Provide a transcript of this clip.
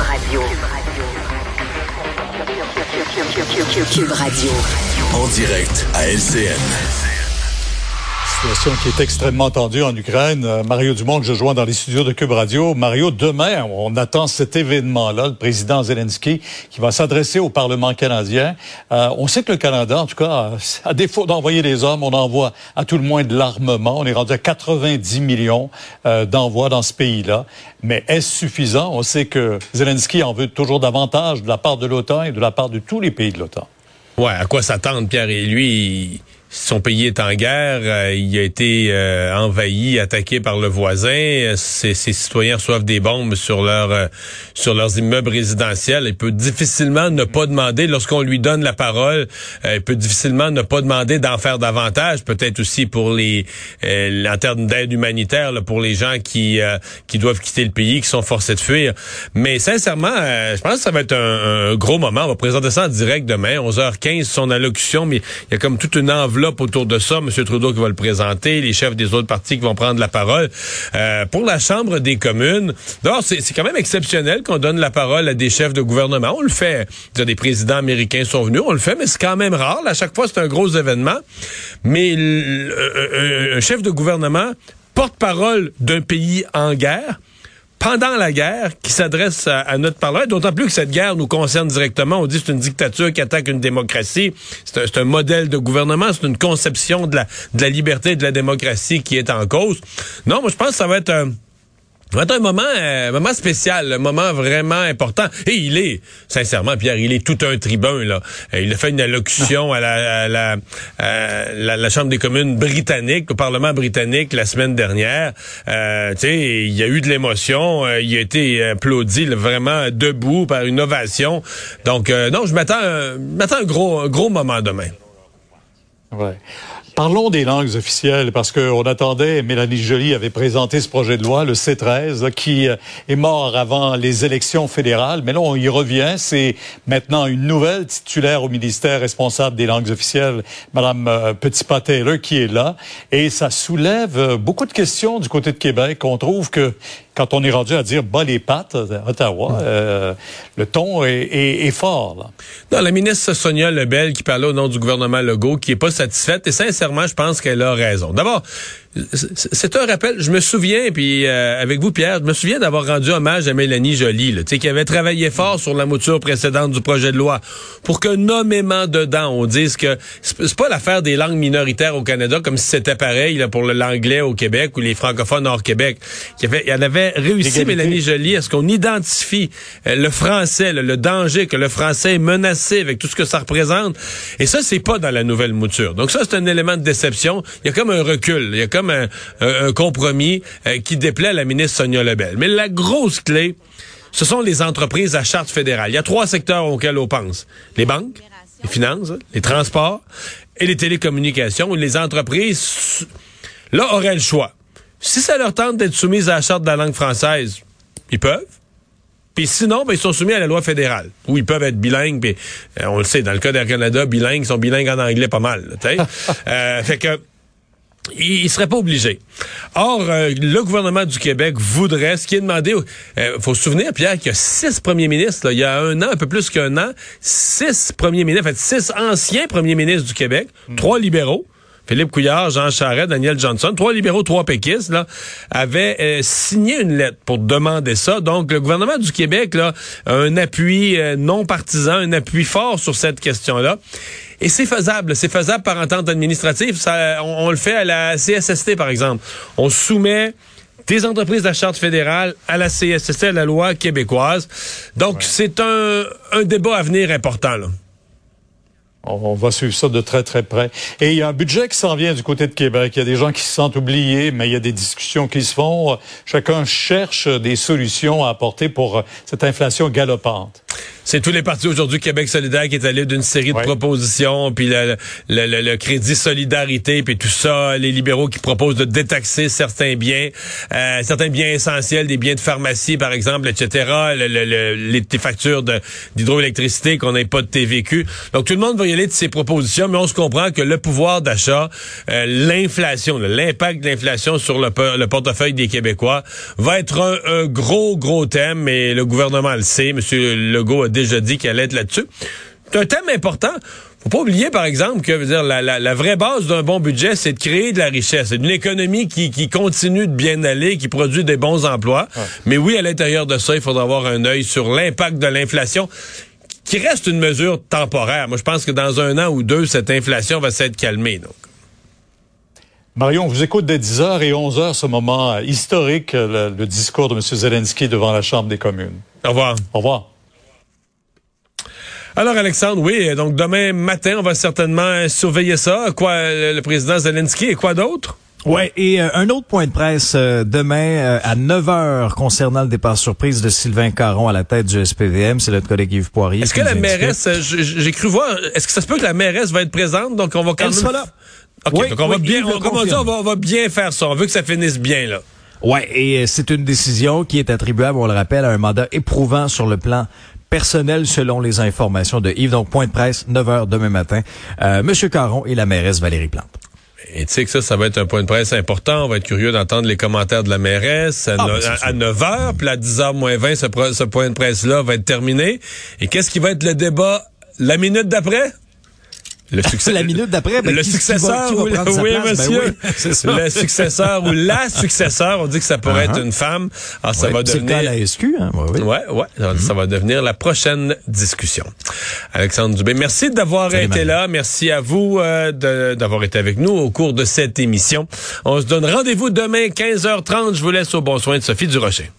Radio. Cube Radio. En direct à LCN situation qui est extrêmement tendue en Ukraine. Euh, Mario Dumont, que je joins dans les studios de Cube Radio. Mario, demain, on attend cet événement-là, le président Zelensky, qui va s'adresser au Parlement canadien. Euh, on sait que le Canada, en tout cas, à défaut d'envoyer des hommes, on envoie à tout le moins de l'armement. On est rendu à 90 millions euh, d'envois dans ce pays-là. Mais est-ce suffisant? On sait que Zelensky en veut toujours davantage de la part de l'OTAN et de la part de tous les pays de l'OTAN. Ouais, à quoi s'attendre, Pierre? Et lui, son pays est en guerre, euh, il a été euh, envahi, attaqué par le voisin. Ses, citoyens reçoivent des bombes sur leur euh, sur leurs immeubles résidentiels. Il peut difficilement ne pas demander, lorsqu'on lui donne la parole, il peut difficilement ne pas demander d'en faire davantage. Peut-être aussi pour les en termes d'aide humanitaire, pour les gens qui qui doivent quitter le pays, qui sont forcés de fuir. Mais sincèrement, je pense que ça va être un, un, gros moment. On va présenter ça en direct demain, 11h15, son allocution. Mais il y a comme toute une enveloppe autour de ça. M. Trudeau qui va le présenter, les chefs des autres partis qui vont prendre la parole. Euh, pour la Chambre des communes, d'abord, c'est quand même exceptionnel qu'on donne la parole à des chefs de gouvernement. On le fait. Des présidents américains sont venus, on le fait, mais c'est quand même rare. à chaque fois, c'est un gros événement. Mais un chef de gouvernement porte-parole d'un pays en guerre, pendant la guerre qui s'adresse à, notre parlement, d'autant plus que cette guerre nous concerne directement. On dit que c'est une dictature qui attaque une démocratie. C'est un, modèle de gouvernement, c'est une conception de la, de la liberté et de la démocratie qui est en cause. Non, moi je pense que ça va être un... Ça va être un moment, euh, moment spécial, un moment vraiment important. Et il est, sincèrement, Pierre, il est tout un tribun. Là. Euh, il a fait une allocution à la, la, la, Chambre des communes britannique, au Parlement britannique, la semaine dernière. Euh, il y a eu de l'émotion. Euh, il a été applaudi vraiment debout par une ovation. Donc, non, je m'attends, m'attends un gros, un gros moment demain. Ouais. Parlons des langues officielles parce qu'on attendait, Mélanie Joly avait présenté ce projet de loi, le C13, qui euh, est mort avant les élections fédérales. Mais là, on y revient. C'est maintenant une nouvelle titulaire au ministère responsable des langues officielles, Madame euh, Petit-Pas-Taylor, qui est là. Et ça soulève euh, beaucoup de questions du côté de Québec. On trouve que quand on est rendu à dire bas les pattes à Ottawa, euh, le ton est, fort. Là. Non, la ministre Sonia Lebel qui parlait au nom du gouvernement Legault, qui est pas satisfaite, et sincèrement, je pense qu'elle a raison. D'abord, c'est un rappel. Je me souviens, puis euh, avec vous, Pierre, je me souviens d'avoir rendu hommage à Mélanie Joly, là, qui avait travaillé fort sur la mouture précédente du projet de loi pour que nommément dedans, on dise que c'est pas l'affaire des langues minoritaires au Canada comme si c'était pareil là, pour l'anglais au Québec ou les francophones hors Québec. Il y avait, il y avait réussi, Mélanie Joly, à ce qu'on identifie euh, le français, le danger que le français est menacé avec tout ce que ça représente. Et ça, c'est pas dans la nouvelle mouture. Donc ça, c'est un élément de déception. Il y a comme un recul. Il y a comme un, compromis euh, qui déplaît à la ministre Sonia Lebel. Mais la grosse clé, ce sont les entreprises à charte fédérale. Il y a trois secteurs auxquels on pense. Les banques, les finances, les transports et les télécommunications. Les entreprises, là, auraient le choix. Si ça leur tente d'être soumises à la charte de la langue française, ils peuvent. Puis sinon, ben, ils sont soumis à la loi fédérale, où ils peuvent être bilingues. Puis, euh, on le sait, dans le cas d'Air Canada, bilingues, ils sont bilingues en anglais pas mal. euh, fait que il, ne serait pas obligé. Or, euh, le gouvernement du Québec voudrait, ce qui est demandé, il euh, faut se souvenir, Pierre, qu'il y a six premiers ministres, il y a un an, un peu plus qu'un an, six premiers ministres, en fait, six anciens premiers ministres du Québec, hmm. trois libéraux, Philippe Couillard, Jean Charest, Daniel Johnson, trois libéraux, trois péquistes, là, avaient euh, signé une lettre pour demander ça. Donc, le gouvernement du Québec, là, a un appui non partisan, un appui fort sur cette question-là. Et c'est faisable. C'est faisable par entente administrative. Ça, on, le fait à la CSST, par exemple. On soumet des entreprises de la Charte fédérale à la CSST, à la loi québécoise. Donc, c'est un, un débat à venir important. Là. On va suivre ça de très, très près. Et il y a un budget qui s'en vient du côté de Québec. Il y a des gens qui se sentent oubliés, mais il y a des discussions qui se font. Chacun cherche des solutions à apporter pour cette inflation galopante. C'est tous les partis aujourd'hui Québec solidaire qui est allé d'une série de propositions, puis le, le, le, crédit solidarité, puis tout ça, les libéraux qui proposent de détaxer certains biens, euh, certains biens essentiels, des biens de pharmacie par exemple, etc. les factures d'hydroélectricité qu'on n'ait pas de TVQ. Donc tout le monde va y aller de ces propositions, mais on se comprend que le pouvoir d'achat, euh, l'inflation, l'impact de l'inflation sur le, portefeuille des Québécois va être un, un gros gros thème. Et le gouvernement le sait. Monsieur Legault a déjà dit qu'elle être là-dessus. C'est un thème important. Faut pas oublier, par exemple, que dire, la, la, vraie base d'un bon budget, c'est de créer de la richesse. C'est une économie qui, qui continue de bien aller, qui produit des bons emplois. Mais oui, à l'intérieur de ça, il faudra avoir un œil sur l'impact de l'inflation qui reste une mesure temporaire. Moi, je pense que dans un an ou deux, cette inflation va s'être calmée. Donc. Marion, on vous écoute dès 10h et 11h, ce moment historique, le, le discours de M. Zelensky devant la Chambre des communes. Au revoir. Au revoir. Alors Alexandre, oui, donc demain matin, on va certainement surveiller ça. Quoi, le président Zelensky et quoi d'autre? Ouais, et euh, un autre point de presse euh, demain euh, à 9 h concernant le départ surprise de Sylvain Caron à la tête du SPVM, c'est notre collègue Yves Poirier. Est-ce que la mairesse, j'ai cru voir, est-ce que ça se peut que la mairesse va être présente, donc on va quand Elle même... Sera là. OK, donc on va bien, on, on va bien faire ça, on veut que ça finisse bien, là. Ouais, et c'est une décision qui est attribuable, on le rappelle, à un mandat éprouvant sur le plan personnel selon les informations de Yves. Donc, point de presse, 9 h demain matin. Euh, Monsieur Caron et la mairesse Valérie Plante. Et tu sais que ça, ça va être un point de presse important. On va être curieux d'entendre les commentaires de la mairesse à, 9 h. Puis à 10 h moins 20, ce, ce point de presse-là va être terminé. Et qu'est-ce qui va être le débat la minute d'après? Le succès, la minute d'après, ben, le successeur, ou, oui, monsieur, ben le successeur ou la successeur, on dit que ça pourrait être uh-huh. une femme. Alors, ça va devenir. La SQ, hein? Ouais, ouais. ouais. Ça va devenir la prochaine discussion. Alexandre Dubé, merci d'avoir été là. Merci à vous euh, d'avoir été avec nous au cours de cette émission. On se donne rendez-vous demain 15h30. Je vous laisse au bon soin de Sophie Durocher.